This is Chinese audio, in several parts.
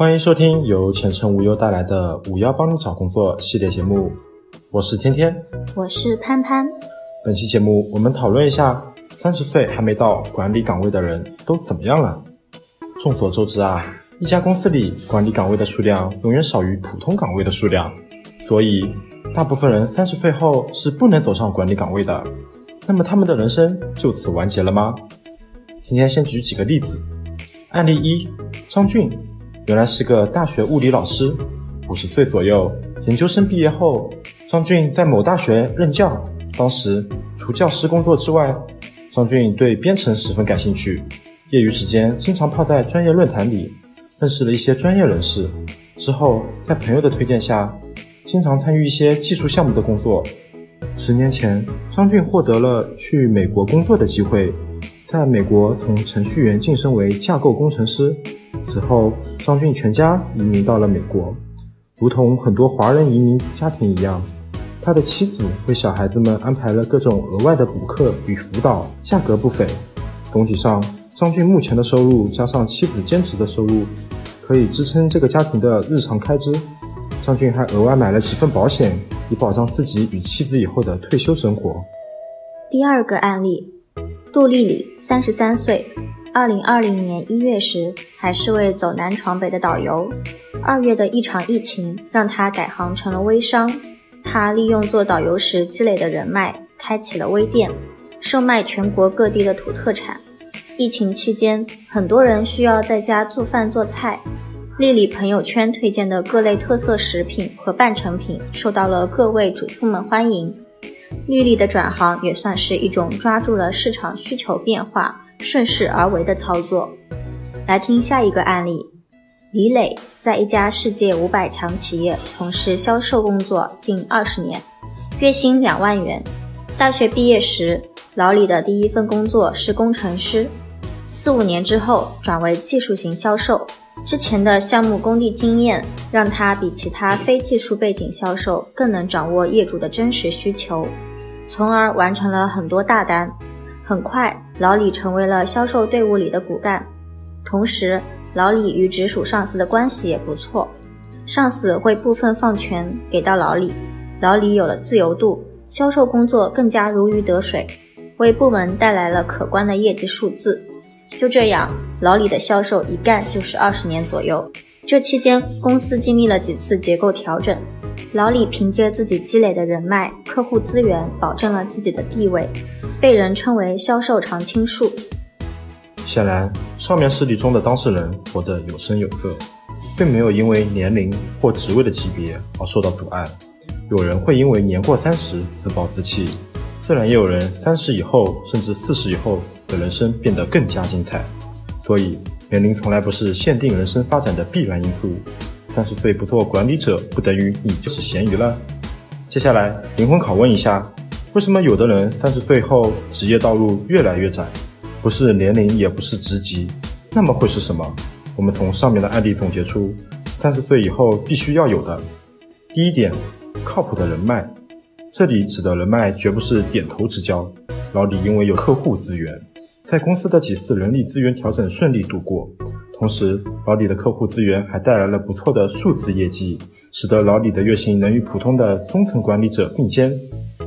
欢迎收听由前程无忧带来的“五幺帮你找工作”系列节目，我是天天，我是潘潘。本期节目我们讨论一下，三十岁还没到管理岗位的人都怎么样了？众所周知啊，一家公司里管理岗位的数量永远少于普通岗位的数量，所以大部分人三十岁后是不能走上管理岗位的。那么他们的人生就此完结了吗？今天先举几个例子。案例一：张俊，原来是个大学物理老师，五十岁左右，研究生毕业后，张俊在某大学任教。当时除教师工作之外，张俊对编程十分感兴趣，业余时间经常泡在专业论坛里，认识了一些专业人士。之后在朋友的推荐下，经常参与一些技术项目的工作。十年前，张俊获得了去美国工作的机会，在美国从程序员晋升为架构工程师。此后，张俊全家移民到了美国，如同很多华人移民家庭一样，他的妻子为小孩子们安排了各种额外的补课与辅导，价格不菲。总体上，张俊目前的收入加上妻子兼职的收入，可以支撑这个家庭的日常开支。张俊还额外买了几份保险。以保障自己与妻子以后的退休生活。第二个案例，杜丽丽，三十三岁，二零二零年一月时还是位走南闯北的导游。二月的一场疫情让他改行成了微商。他利用做导游时积累的人脉，开启了微店，售卖全国各地的土特产。疫情期间，很多人需要在家做饭做菜。丽丽朋友圈推荐的各类特色食品和半成品受到了各位主妇们欢迎。丽丽的转行也算是一种抓住了市场需求变化、顺势而为的操作。来听下一个案例：李磊在一家世界五百强企业从事销售工作近二十年，月薪两万元。大学毕业时，老李的第一份工作是工程师，四五年之后转为技术型销售。之前的项目工地经验让他比其他非技术背景销售更能掌握业主的真实需求，从而完成了很多大单。很快，老李成为了销售队伍里的骨干。同时，老李与直属上司的关系也不错，上司会部分放权给到老李，老李有了自由度，销售工作更加如鱼得水，为部门带来了可观的业绩数字。就这样，老李的销售一干就是二十年左右。这期间，公司经历了几次结构调整，老李凭借自己积累的人脉、客户资源，保证了自己的地位，被人称为销售常青树。显然，上面事例中的当事人活得有声有色，并没有因为年龄或职位的级别而受到阻碍。有人会因为年过三十自暴自弃，自然也有人三十以后甚至四十以后。的人生变得更加精彩，所以年龄从来不是限定人生发展的必然因素。三十岁不做管理者，不等于你就是咸鱼了。接下来灵魂拷问一下：为什么有的人三十岁后职业道路越来越窄？不是年龄，也不是职级，那么会是什么？我们从上面的案例总结出，三十岁以后必须要有的第一点，靠谱的人脉。这里指的人脉绝不是点头之交。老李因为有客户资源。在公司的几次人力资源调整顺利度过，同时老李的客户资源还带来了不错的数字业绩，使得老李的月薪能与普通的中层管理者并肩。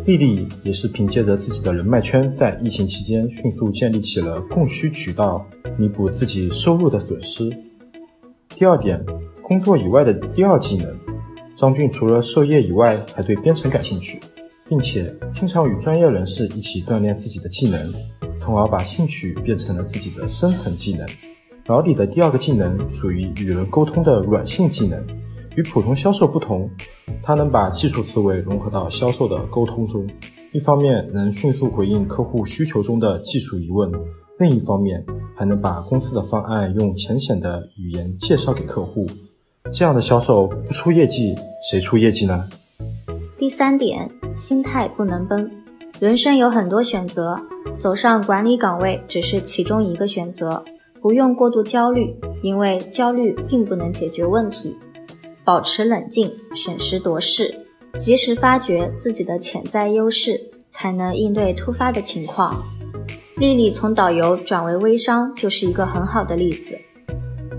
丽丽也是凭借着自己的人脉圈，在疫情期间迅速建立起了供需渠道，弥补自己收入的损失。第二点，工作以外的第二技能，张俊除了授业以外，还对编程感兴趣，并且经常与专业人士一起锻炼自己的技能。从而把兴趣变成了自己的生存技能。老李的第二个技能属于与人沟通的软性技能，与普通销售不同，他能把技术思维融合到销售的沟通中。一方面能迅速回应客户需求中的技术疑问，另一方面还能把公司的方案用浅显的语言介绍给客户。这样的销售不出业绩，谁出业绩呢？第三点，心态不能崩。人生有很多选择。走上管理岗位只是其中一个选择，不用过度焦虑，因为焦虑并不能解决问题。保持冷静，审时度势，及时发掘自己的潜在优势，才能应对突发的情况。丽丽从导游转为微商就是一个很好的例子。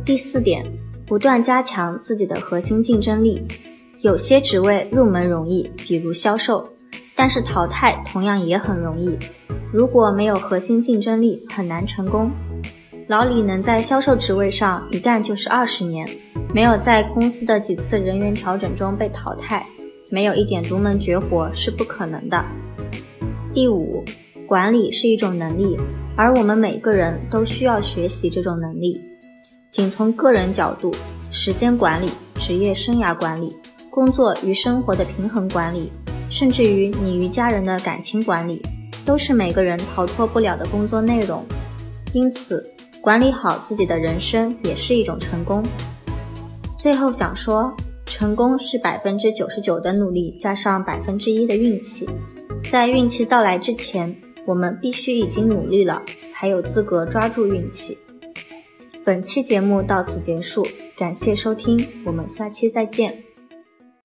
第四点，不断加强自己的核心竞争力。有些职位入门容易，比如销售，但是淘汰同样也很容易。如果没有核心竞争力，很难成功。老李能在销售职位上一干就是二十年，没有在公司的几次人员调整中被淘汰，没有一点独门绝活是不可能的。第五，管理是一种能力，而我们每个人都需要学习这种能力。仅从个人角度，时间管理、职业生涯管理、工作与生活的平衡管理，甚至于你与家人的感情管理，都是每个人逃脱不了的工作内容。因此，管理好自己的人生也是一种成功。最后想说，成功是百分之九十九的努力加上百分之一的运气。在运气到来之前，我们必须已经努力了，才有资格抓住运气。本期节目到此结束，感谢收听，我们下期再见。